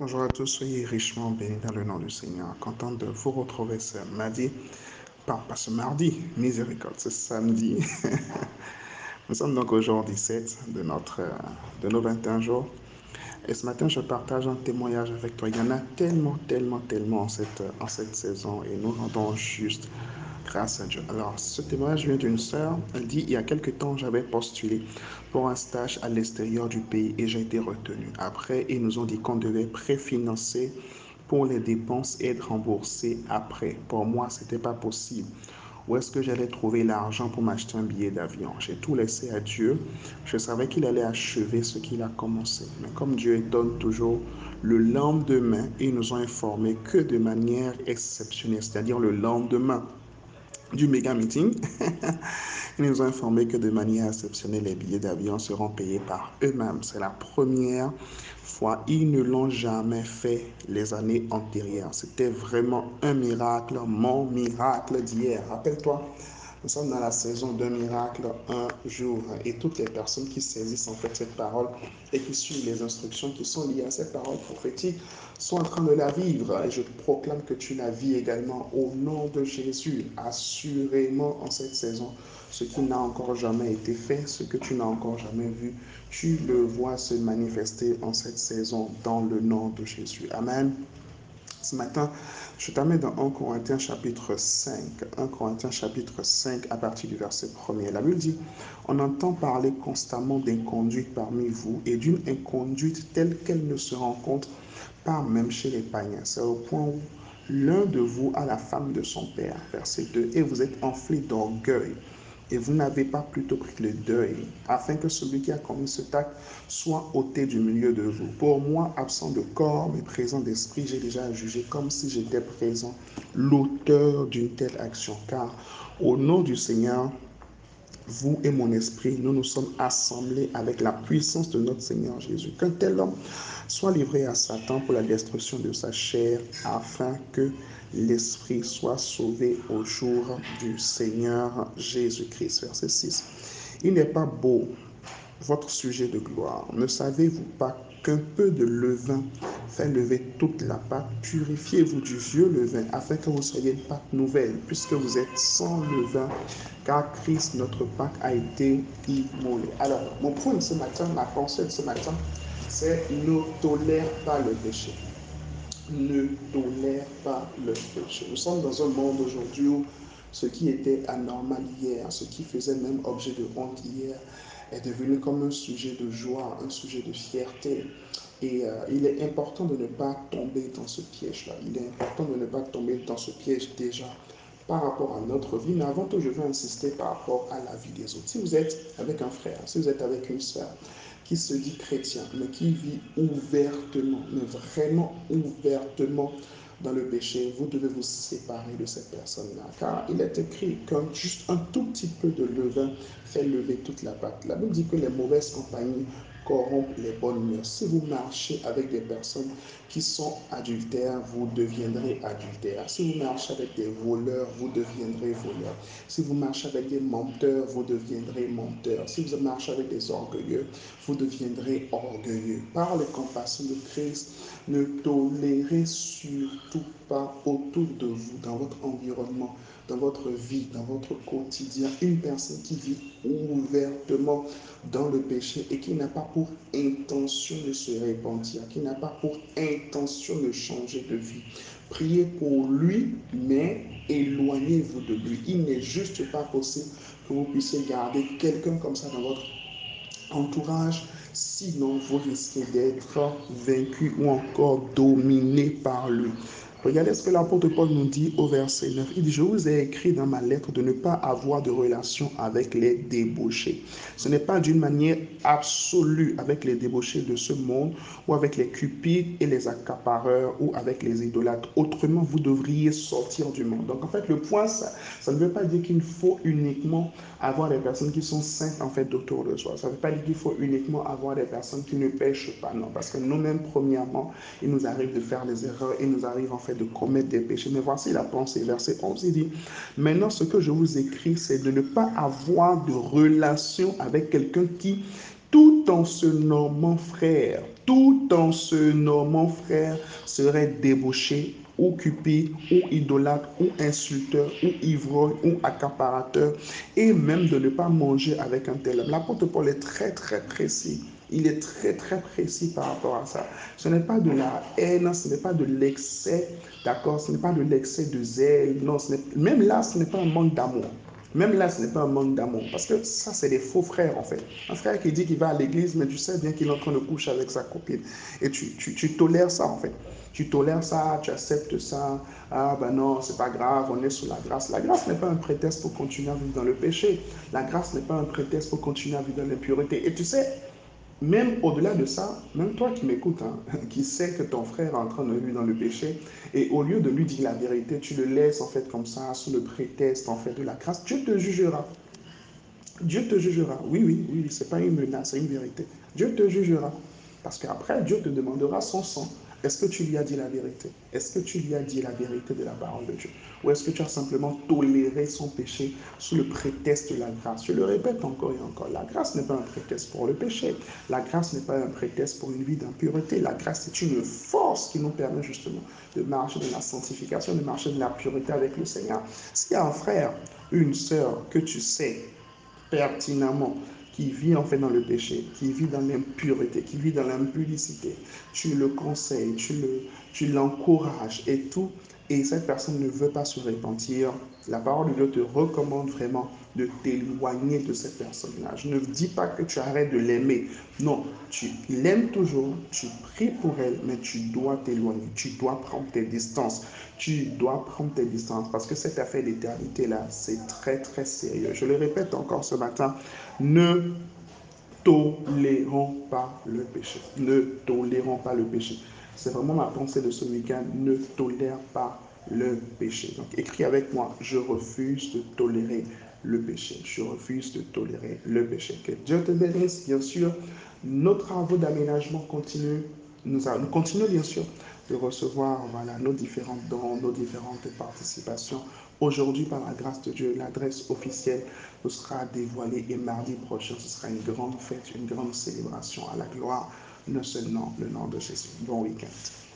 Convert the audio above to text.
Bonjour à tous, soyez richement bénis dans le nom du Seigneur. Content de vous retrouver ce mardi. Pas, pas ce mardi, miséricorde, c'est samedi. Nous sommes donc au jour 17 de, notre, de nos 21 jours. Et ce matin, je partage un témoignage avec toi. Il y en a tellement, tellement, tellement en cette, en cette saison et nous rendons juste grâce à Dieu. Alors, ce témoignage vient d'une sœur. Elle dit, il y a quelque temps, j'avais postulé pour un stage à l'extérieur du pays et j'ai été retenu. Après, ils nous ont dit qu'on devait préfinancer pour les dépenses et être remboursé après. Pour moi, ce n'était pas possible. Où est-ce que j'allais trouver l'argent pour m'acheter un billet d'avion? J'ai tout laissé à Dieu. Je savais qu'il allait achever ce qu'il a commencé. Mais comme Dieu donne toujours le lendemain, ils nous ont informé que de manière exceptionnelle, c'est-à-dire le lendemain du méga meeting, ils nous ont informé que de manière exceptionnelle, les billets d'avion seront payés par eux-mêmes. C'est la première fois. Ils ne l'ont jamais fait les années antérieures. C'était vraiment un miracle, mon miracle d'hier. Rappelle-toi, nous sommes dans la saison d'un miracle un jour. Et toutes les personnes qui saisissent en fait cette parole et qui suivent les instructions qui sont liées à cette parole prophétique sont en train de la vivre. Et je proclame que tu la vis également au nom de Jésus. Assurément en cette saison, ce qui n'a encore jamais été fait, ce que tu n'as encore jamais vu, tu le vois se manifester en cette saison dans le nom de Jésus. Amen. Ce matin, je t'amène dans 1 Corinthiens chapitre 5. 1 Corinthiens chapitre 5 à partir du verset 1er. La Bible dit, on entend parler constamment d'inconduite parmi vous et d'une inconduite telle qu'elle ne se rencontre pas même chez les païens. C'est au point où l'un de vous a la femme de son père. Verset 2. Et vous êtes enflé d'orgueil et vous n'avez pas plutôt pris le deuil, afin que celui qui a commis ce acte soit ôté du milieu de vous. Pour moi, absent de corps, mais présent d'esprit, j'ai déjà jugé comme si j'étais présent l'auteur d'une telle action. Car au nom du Seigneur, vous et mon esprit, nous nous sommes assemblés avec la puissance de notre Seigneur Jésus. Qu'un tel homme soit livré à Satan pour la destruction de sa chair, afin que l'esprit soit sauvé au jour du Seigneur Jésus-Christ. Verset 6. Il n'est pas beau votre sujet de gloire. Ne savez-vous pas qu'un peu de levain fait lever toute la pâte Purifiez-vous du vieux levain afin que vous soyez une pâte nouvelle, puisque vous êtes sans levain, car Christ, notre Pâque, a été immolé. Alors, mon point ce matin, ma pensée de ce matin, c'est ne tolère pas le péché ne tolère pas le péché. Nous sommes dans un monde aujourd'hui où ce qui était anormal hier, ce qui faisait même objet de honte hier, est devenu comme un sujet de joie, un sujet de fierté. Et euh, il est important de ne pas tomber dans ce piège-là. Il est important de ne pas tomber dans ce piège déjà par rapport à notre vie. Mais avant tout, je veux insister par rapport à la vie des autres. Si vous êtes avec un frère, si vous êtes avec une soeur, qui se dit chrétien, mais qui vit ouvertement, mais vraiment ouvertement dans le péché, vous devez vous séparer de cette personne-là. Car il est écrit qu'un juste un tout petit peu de levain fait lever toute la pâte. La Bible dit que les mauvaises compagnies corrompre les bonnes mœurs. Si vous marchez avec des personnes qui sont adultères, vous deviendrez adultères. Si vous marchez avec des voleurs, vous deviendrez voleurs. Si vous marchez avec des menteurs, vous deviendrez menteurs. Si vous marchez avec des orgueilleux, vous deviendrez orgueilleux. Par les compassions de Christ, ne tolérez surtout pas autour de vous, dans votre environnement, dans votre vie, dans votre quotidien, une personne qui vit ouvertement dans le péché et qui n'a pas pour intention de se repentir, qui n'a pas pour intention de changer de vie. Priez pour lui, mais éloignez-vous de lui. Il n'est juste pas possible que vous puissiez garder quelqu'un comme ça dans votre entourage, sinon vous risquez d'être vaincu ou encore dominé par lui. Regardez ce que l'apôtre Paul nous dit au verset 9. Il dit, je vous ai écrit dans ma lettre de ne pas avoir de relation avec les débauchés. Ce n'est pas d'une manière absolue avec les débauchés de ce monde ou avec les cupides et les accapareurs ou avec les idolâtres. Autrement, vous devriez sortir du monde. Donc en fait, le point, ça, ça ne veut pas dire qu'il faut uniquement avoir des personnes qui sont saintes en fait autour de soi. Ça ne veut pas dire qu'il faut uniquement avoir des personnes qui ne pêchent pas. Non, parce que nous-mêmes, premièrement, il nous arrive de faire des erreurs, il nous arrive en fait de commettre des péchés. Mais voici la pensée, verset 11, il dit, maintenant ce que je vous écris, c'est de ne pas avoir de relation avec quelqu'un qui tout en se nommant frère, tout en se nommant frère, serait débauché, occupé, ou idolâtre, ou insulteur, ou ivrogne, ou accaparateur, et même de ne pas manger avec un tel homme. L'apôtre Paul est très très précis. Il est très très précis par rapport à ça. Ce n'est pas de la haine, ce n'est pas de l'excès, d'accord? Ce n'est pas de l'excès de zèle, non, même là, ce n'est pas un manque d'amour. Même là, ce n'est pas un manque d'amour. Parce que ça, c'est des faux frères, en fait. Un frère qui dit qu'il va à l'église, mais tu sais bien qu'il est en train de coucher avec sa copine. Et tu, tu, tu tolères ça, en fait. Tu tolères ça, tu acceptes ça. Ah ben non, c'est pas grave, on est sous la grâce. La grâce n'est pas un prétexte pour continuer à vivre dans le péché. La grâce n'est pas un prétexte pour continuer à vivre dans l'impureté. Et tu sais, même au-delà de ça, même toi qui m'écoutes, hein, qui sais que ton frère est en train de vivre dans le péché, et au lieu de lui dire la vérité, tu le laisses en fait comme ça, sous le prétexte en fait de la grâce, Dieu te jugera. Dieu te jugera. Oui, oui, oui, c'est pas une menace, c'est une vérité. Dieu te jugera. Parce qu'après, Dieu te demandera son sang. Est-ce que tu lui as dit la vérité? Est-ce que tu lui as dit la vérité de la parole de Dieu? Ou est-ce que tu as simplement toléré son péché sous le prétexte de la grâce? Je le répète encore et encore, la grâce n'est pas un prétexte pour le péché. La grâce n'est pas un prétexte pour une vie d'impureté. La grâce est une force qui nous permet justement de marcher dans la sanctification, de marcher dans la pureté avec le Seigneur. S'il y a un frère, une sœur que tu sais pertinemment qui vit en fait dans le péché, qui vit dans l'impureté, qui vit dans l'impudicité, tu le conseilles, tu le, tu l'encourages et tout, et cette personne ne veut pas se repentir, la parole de Dieu te recommande vraiment de t'éloigner de cette personne-là. Je ne dis pas que tu arrêtes de l'aimer. Non, tu l'aimes toujours, tu pries pour elle, mais tu dois t'éloigner. Tu dois prendre tes distances. Tu dois prendre tes distances parce que cette affaire d'éternité-là, c'est très, très sérieux. Je le répète encore ce matin, ne tolérons pas le péché. Ne tolérons pas le péché. C'est vraiment ma pensée de ce week-end. Ne tolère pas le péché. Donc écris avec moi, je refuse de tolérer le péché. Je refuse de tolérer le péché. Que Dieu te bénisse, bien sûr. Nos travaux d'aménagement continuent. Nous, nous continuons bien sûr de recevoir voilà, nos différentes dons, nos différentes participations. Aujourd'hui, par la grâce de Dieu, l'adresse officielle nous sera dévoilée et mardi prochain, ce sera une grande fête, une grande célébration à la gloire de seul nom, le nom de Jésus. Bon week-end.